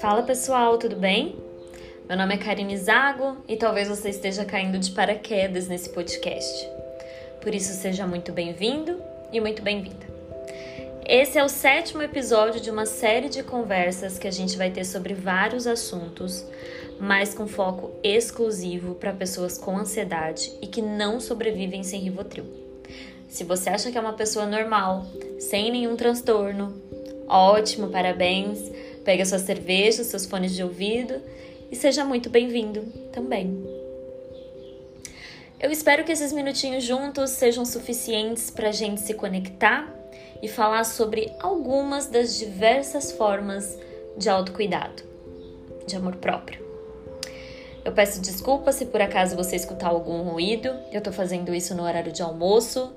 Fala pessoal, tudo bem? Meu nome é Karine Zago e talvez você esteja caindo de paraquedas nesse podcast. Por isso, seja muito bem-vindo e muito bem-vinda. Esse é o sétimo episódio de uma série de conversas que a gente vai ter sobre vários assuntos, mas com foco exclusivo para pessoas com ansiedade e que não sobrevivem sem Rivotril. Se você acha que é uma pessoa normal, sem nenhum transtorno, ótimo, parabéns Pegue a sua cerveja, seus fones de ouvido e seja muito bem-vindo também. Eu espero que esses minutinhos juntos sejam suficientes para a gente se conectar e falar sobre algumas das diversas formas de autocuidado, de amor próprio. Eu peço desculpas se por acaso você escutar algum ruído, eu tô fazendo isso no horário de almoço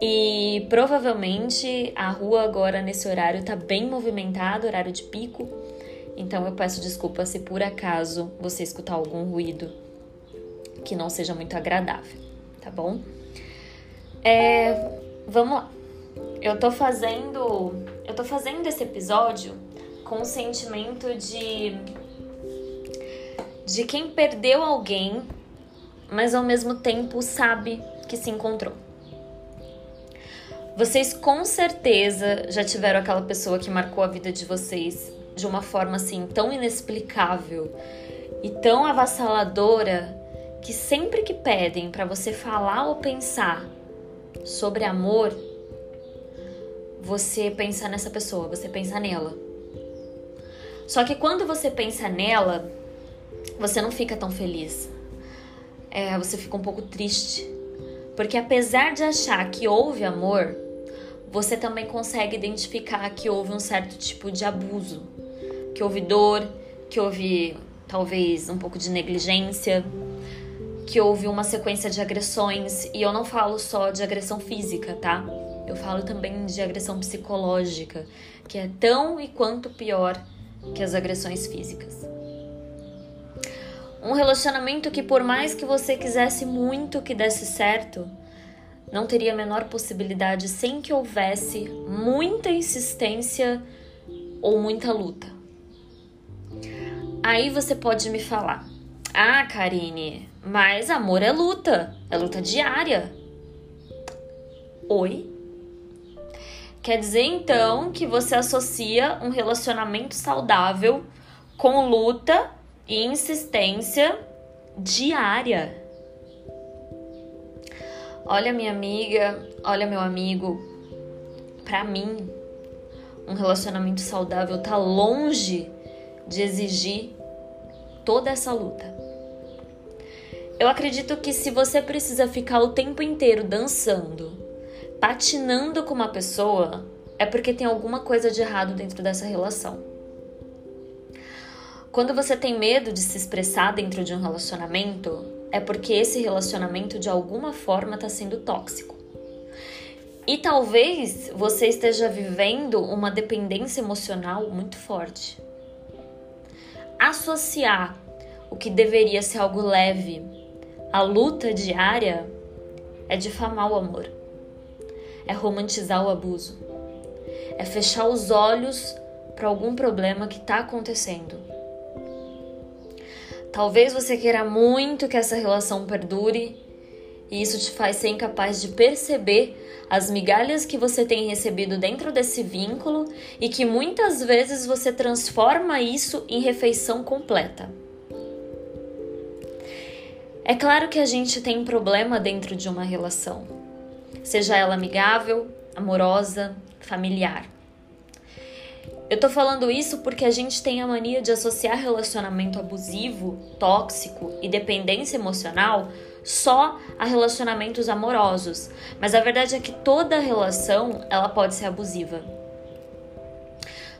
e provavelmente a rua agora nesse horário tá bem movimentada, horário de pico. Então eu peço desculpa se por acaso você escutar algum ruído que não seja muito agradável, tá bom? É, vamos lá. Eu tô fazendo, eu tô fazendo esse episódio com o sentimento de de quem perdeu alguém, mas ao mesmo tempo sabe que se encontrou. Vocês com certeza já tiveram aquela pessoa que marcou a vida de vocês de uma forma assim tão inexplicável e tão avassaladora que sempre que pedem para você falar ou pensar sobre amor, você pensa nessa pessoa, você pensa nela. Só que quando você pensa nela, você não fica tão feliz. É, você fica um pouco triste. Porque apesar de achar que houve amor, você também consegue identificar que houve um certo tipo de abuso, que houve dor, que houve talvez um pouco de negligência, que houve uma sequência de agressões, e eu não falo só de agressão física, tá? Eu falo também de agressão psicológica, que é tão e quanto pior que as agressões físicas. Um relacionamento que, por mais que você quisesse muito que desse certo, não teria a menor possibilidade sem que houvesse muita insistência ou muita luta. Aí você pode me falar: Ah, Karine, mas amor é luta, é luta diária. Oi? Quer dizer então que você associa um relacionamento saudável com luta e insistência diária? Olha, minha amiga, olha, meu amigo, para mim, um relacionamento saudável tá longe de exigir toda essa luta. Eu acredito que se você precisa ficar o tempo inteiro dançando, patinando com uma pessoa, é porque tem alguma coisa de errado dentro dessa relação. Quando você tem medo de se expressar dentro de um relacionamento, é porque esse relacionamento de alguma forma está sendo tóxico. E talvez você esteja vivendo uma dependência emocional muito forte. Associar o que deveria ser algo leve à luta diária é difamar o amor, é romantizar o abuso, é fechar os olhos para algum problema que está acontecendo Talvez você queira muito que essa relação perdure e isso te faz ser incapaz de perceber as migalhas que você tem recebido dentro desse vínculo e que muitas vezes você transforma isso em refeição completa. É claro que a gente tem problema dentro de uma relação, seja ela amigável, amorosa, familiar. Eu tô falando isso porque a gente tem a mania de associar relacionamento abusivo, tóxico e dependência emocional só a relacionamentos amorosos, mas a verdade é que toda relação ela pode ser abusiva.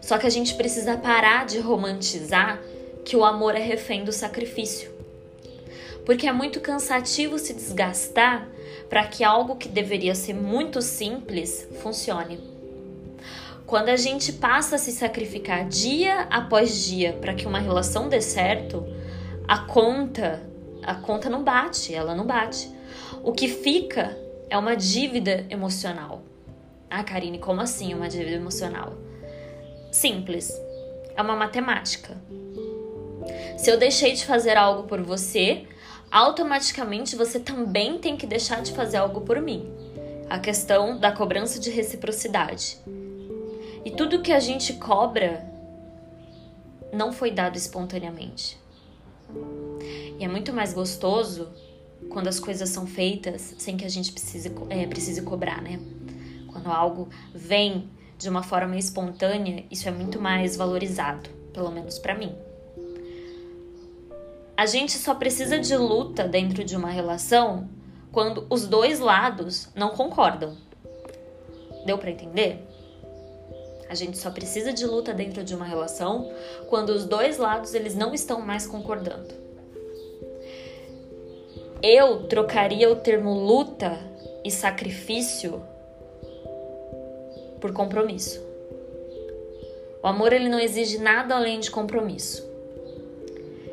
Só que a gente precisa parar de romantizar que o amor é refém do sacrifício. Porque é muito cansativo se desgastar para que algo que deveria ser muito simples funcione. Quando a gente passa a se sacrificar dia após dia para que uma relação dê certo, a conta, a conta não bate, ela não bate. O que fica é uma dívida emocional. Ah, Karine, como assim uma dívida emocional? Simples. É uma matemática. Se eu deixei de fazer algo por você, automaticamente você também tem que deixar de fazer algo por mim. A questão da cobrança de reciprocidade. E tudo que a gente cobra não foi dado espontaneamente. E é muito mais gostoso quando as coisas são feitas sem que a gente precise, é, precise cobrar, né? Quando algo vem de uma forma espontânea, isso é muito mais valorizado, pelo menos para mim. A gente só precisa de luta dentro de uma relação quando os dois lados não concordam. Deu para entender? A gente só precisa de luta dentro de uma relação quando os dois lados eles não estão mais concordando. Eu trocaria o termo luta e sacrifício por compromisso. O amor ele não exige nada além de compromisso.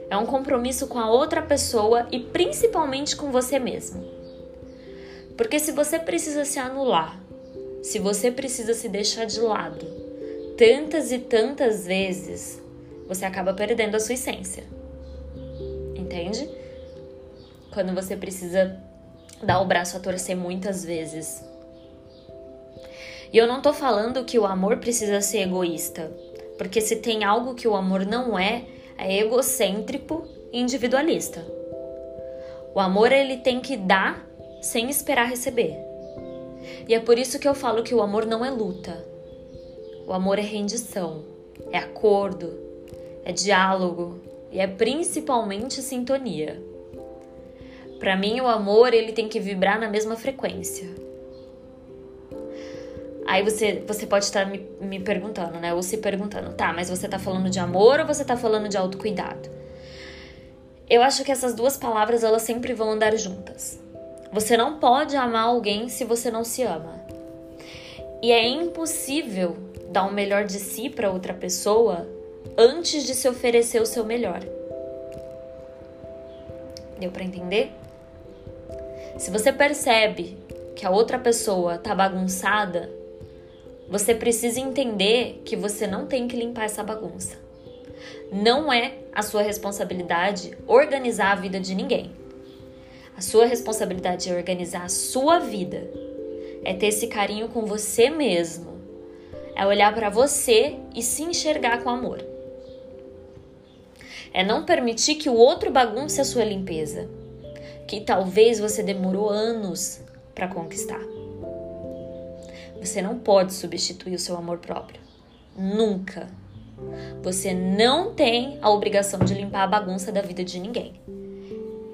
É um compromisso com a outra pessoa e principalmente com você mesmo. Porque se você precisa se anular, se você precisa se deixar de lado tantas e tantas vezes, você acaba perdendo a sua essência. Entende? Quando você precisa dar o braço a torcer muitas vezes. E eu não tô falando que o amor precisa ser egoísta, porque se tem algo que o amor não é, é egocêntrico e individualista. O amor ele tem que dar sem esperar receber. E é por isso que eu falo que o amor não é luta. O amor é rendição, é acordo, é diálogo e é principalmente sintonia. Para mim, o amor ele tem que vibrar na mesma frequência. Aí você, você pode estar me, me perguntando, né? Ou se perguntando, tá, mas você tá falando de amor ou você tá falando de autocuidado? Eu acho que essas duas palavras elas sempre vão andar juntas. Você não pode amar alguém se você não se ama. E é impossível dar o melhor de si para outra pessoa antes de se oferecer o seu melhor. Deu para entender? Se você percebe que a outra pessoa tá bagunçada, você precisa entender que você não tem que limpar essa bagunça. Não é a sua responsabilidade organizar a vida de ninguém. A sua responsabilidade é organizar a sua vida. É ter esse carinho com você mesmo. É olhar para você e se enxergar com amor. É não permitir que o outro bagunce a sua limpeza, que talvez você demorou anos para conquistar. Você não pode substituir o seu amor próprio. Nunca. Você não tem a obrigação de limpar a bagunça da vida de ninguém.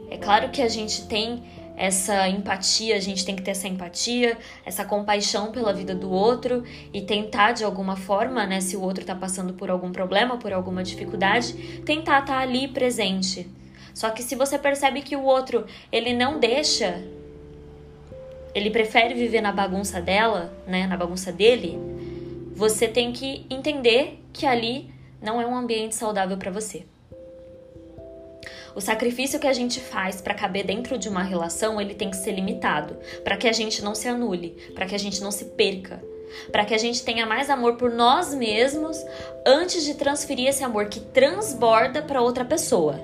É claro que a gente tem essa empatia, a gente tem que ter essa empatia, essa compaixão pela vida do outro e tentar de alguma forma, né, se o outro tá passando por algum problema, por alguma dificuldade, tentar estar tá ali presente. Só que se você percebe que o outro, ele não deixa ele prefere viver na bagunça dela, né, na bagunça dele, você tem que entender que ali não é um ambiente saudável para você. O sacrifício que a gente faz para caber dentro de uma relação, ele tem que ser limitado, para que a gente não se anule, para que a gente não se perca, para que a gente tenha mais amor por nós mesmos antes de transferir esse amor que transborda para outra pessoa.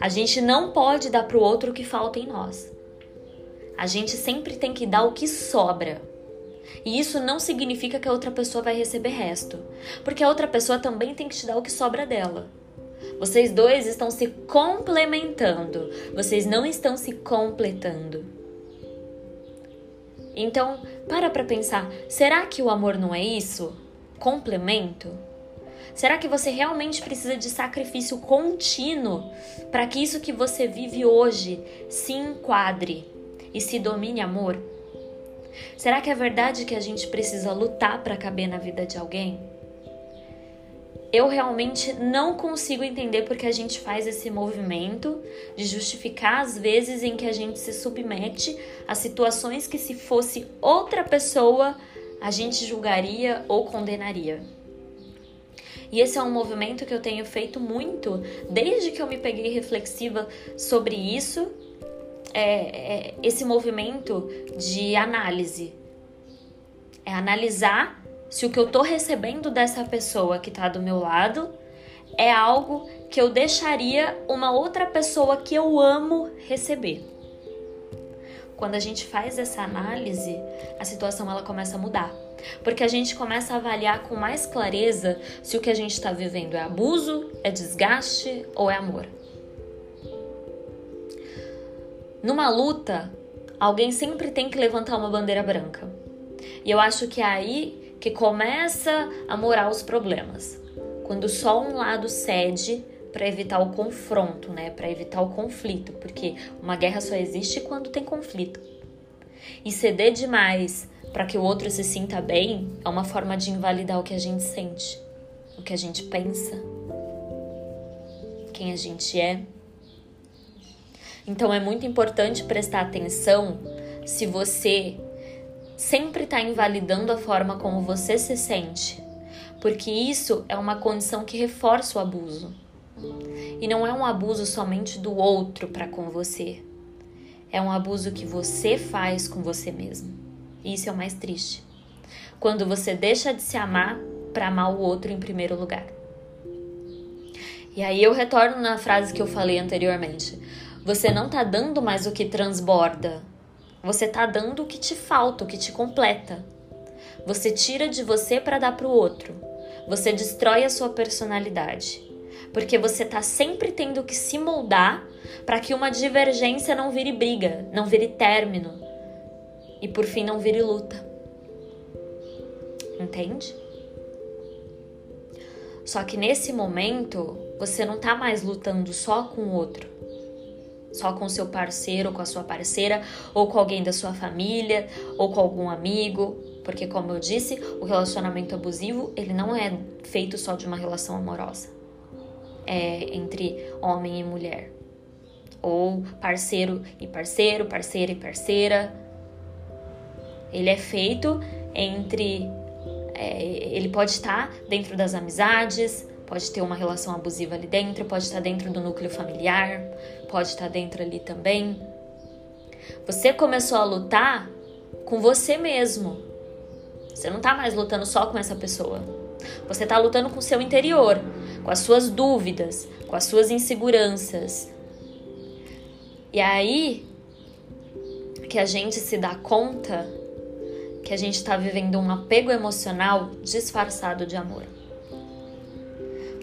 A gente não pode dar para o outro o que falta em nós. A gente sempre tem que dar o que sobra. E isso não significa que a outra pessoa vai receber resto, porque a outra pessoa também tem que te dar o que sobra dela. Vocês dois estão se complementando, vocês não estão se completando. Então, para para pensar, será que o amor não é isso? Complemento? Será que você realmente precisa de sacrifício contínuo para que isso que você vive hoje se enquadre e se domine amor? Será que é verdade que a gente precisa lutar para caber na vida de alguém? Eu realmente não consigo entender porque a gente faz esse movimento de justificar as vezes em que a gente se submete a situações que, se fosse outra pessoa, a gente julgaria ou condenaria. E esse é um movimento que eu tenho feito muito desde que eu me peguei reflexiva sobre isso é, é, esse movimento de análise. É analisar se o que eu tô recebendo dessa pessoa que tá do meu lado é algo que eu deixaria uma outra pessoa que eu amo receber. Quando a gente faz essa análise, a situação ela começa a mudar. Porque a gente começa a avaliar com mais clareza se o que a gente está vivendo é abuso, é desgaste ou é amor. Numa luta, alguém sempre tem que levantar uma bandeira branca. E eu acho que é aí que começa a morar os problemas. Quando só um lado cede para evitar o confronto, né? Para evitar o conflito, porque uma guerra só existe quando tem conflito. E ceder demais para que o outro se sinta bem é uma forma de invalidar o que a gente sente, o que a gente pensa, quem a gente é. Então é muito importante prestar atenção se você sempre está invalidando a forma como você se sente, porque isso é uma condição que reforça o abuso. E não é um abuso somente do outro para com você, é um abuso que você faz com você mesmo. E isso é o mais triste. Quando você deixa de se amar para amar o outro em primeiro lugar. E aí eu retorno na frase que eu falei anteriormente. Você não tá dando mais o que transborda. Você tá dando o que te falta, o que te completa. Você tira de você para dar para o outro. Você destrói a sua personalidade. Porque você tá sempre tendo que se moldar para que uma divergência não vire briga, não vire término, e por fim não vire luta. Entende? Só que nesse momento você não tá mais lutando só com o outro, só com seu parceiro, ou com a sua parceira, ou com alguém da sua família, ou com algum amigo, porque como eu disse, o relacionamento abusivo, ele não é feito só de uma relação amorosa. É entre homem e mulher. Ou parceiro e parceiro, parceira e parceira, ele é feito entre. É, ele pode estar dentro das amizades, pode ter uma relação abusiva ali dentro, pode estar dentro do núcleo familiar, pode estar dentro ali também. Você começou a lutar com você mesmo. Você não está mais lutando só com essa pessoa. Você está lutando com o seu interior, com as suas dúvidas, com as suas inseguranças. E aí que a gente se dá conta que a gente está vivendo um apego emocional disfarçado de amor.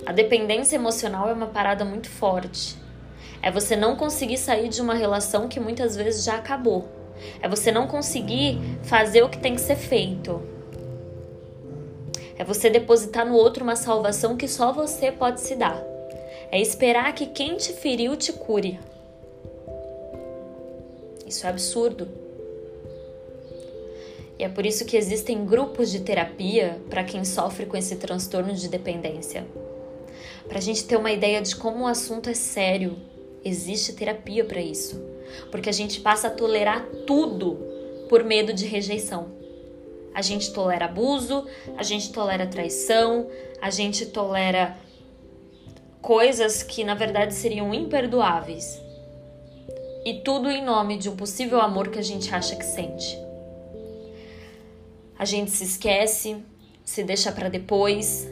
A dependência emocional é uma parada muito forte. É você não conseguir sair de uma relação que muitas vezes já acabou. É você não conseguir fazer o que tem que ser feito. É você depositar no outro uma salvação que só você pode se dar. É esperar que quem te feriu te cure. Isso é absurdo. E é por isso que existem grupos de terapia para quem sofre com esse transtorno de dependência. Para a gente ter uma ideia de como o assunto é sério, existe terapia para isso. Porque a gente passa a tolerar tudo por medo de rejeição. A gente tolera abuso, a gente tolera traição, a gente tolera coisas que na verdade seriam imperdoáveis. E tudo em nome de um possível amor que a gente acha que sente a gente se esquece, se deixa para depois,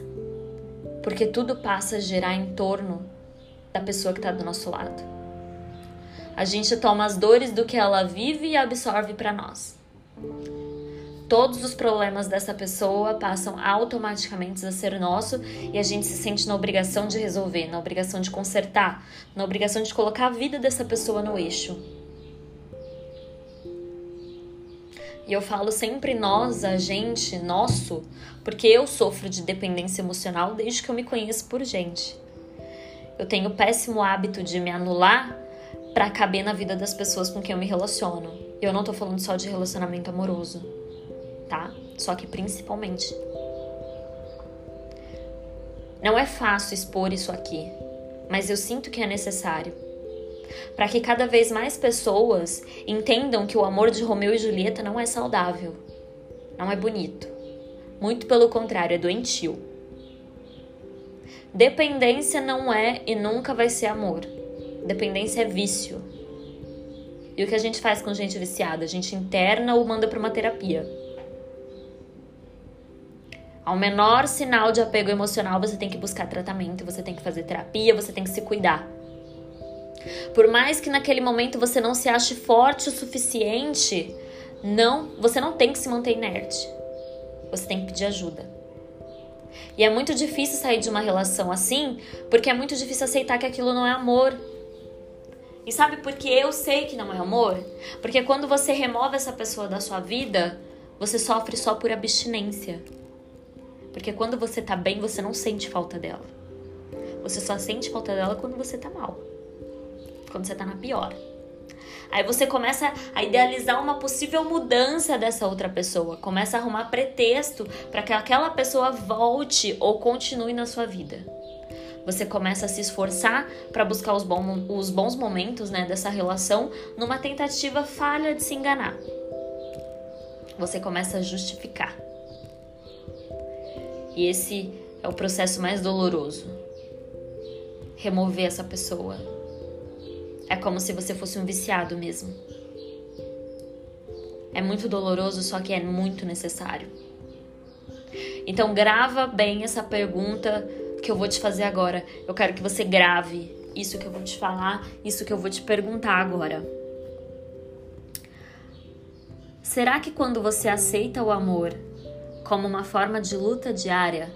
porque tudo passa a girar em torno da pessoa que está do nosso lado. A gente toma as dores do que ela vive e absorve para nós. Todos os problemas dessa pessoa passam automaticamente a ser nosso e a gente se sente na obrigação de resolver, na obrigação de consertar, na obrigação de colocar a vida dessa pessoa no eixo. E eu falo sempre nós, a gente, nosso, porque eu sofro de dependência emocional desde que eu me conheço por gente. Eu tenho o péssimo hábito de me anular para caber na vida das pessoas com quem eu me relaciono. Eu não tô falando só de relacionamento amoroso, tá? Só que principalmente. Não é fácil expor isso aqui, mas eu sinto que é necessário para que cada vez mais pessoas entendam que o amor de Romeu e Julieta não é saudável, não é bonito. Muito pelo contrário, é doentio. Dependência não é e nunca vai ser amor. Dependência é vício. E o que a gente faz com gente viciada? A gente interna ou manda para uma terapia. Ao menor sinal de apego emocional, você tem que buscar tratamento, você tem que fazer terapia, você tem que se cuidar. Por mais que naquele momento você não se ache forte o suficiente, não, você não tem que se manter inerte. Você tem que pedir ajuda. E é muito difícil sair de uma relação assim, porque é muito difícil aceitar que aquilo não é amor. E sabe por que eu sei que não é amor? Porque quando você remove essa pessoa da sua vida, você sofre só por abstinência. Porque quando você tá bem, você não sente falta dela. Você só sente falta dela quando você tá mal. Quando você tá na pior. Aí você começa a idealizar uma possível mudança dessa outra pessoa, começa a arrumar pretexto para que aquela pessoa volte ou continue na sua vida. Você começa a se esforçar para buscar os, bom, os bons momentos né, dessa relação numa tentativa falha de se enganar. Você começa a justificar. E esse é o processo mais doloroso. Remover essa pessoa. É como se você fosse um viciado mesmo. É muito doloroso, só que é muito necessário. Então grava bem essa pergunta que eu vou te fazer agora. Eu quero que você grave isso que eu vou te falar, isso que eu vou te perguntar agora. Será que quando você aceita o amor como uma forma de luta diária,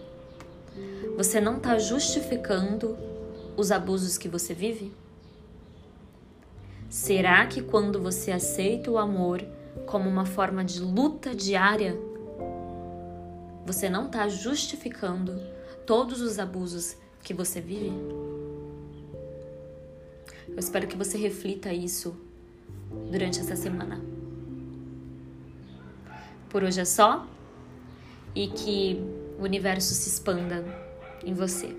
você não está justificando os abusos que você vive? Será que quando você aceita o amor como uma forma de luta diária, você não está justificando todos os abusos que você vive? Eu espero que você reflita isso durante essa semana. Por hoje é só e que o universo se expanda em você.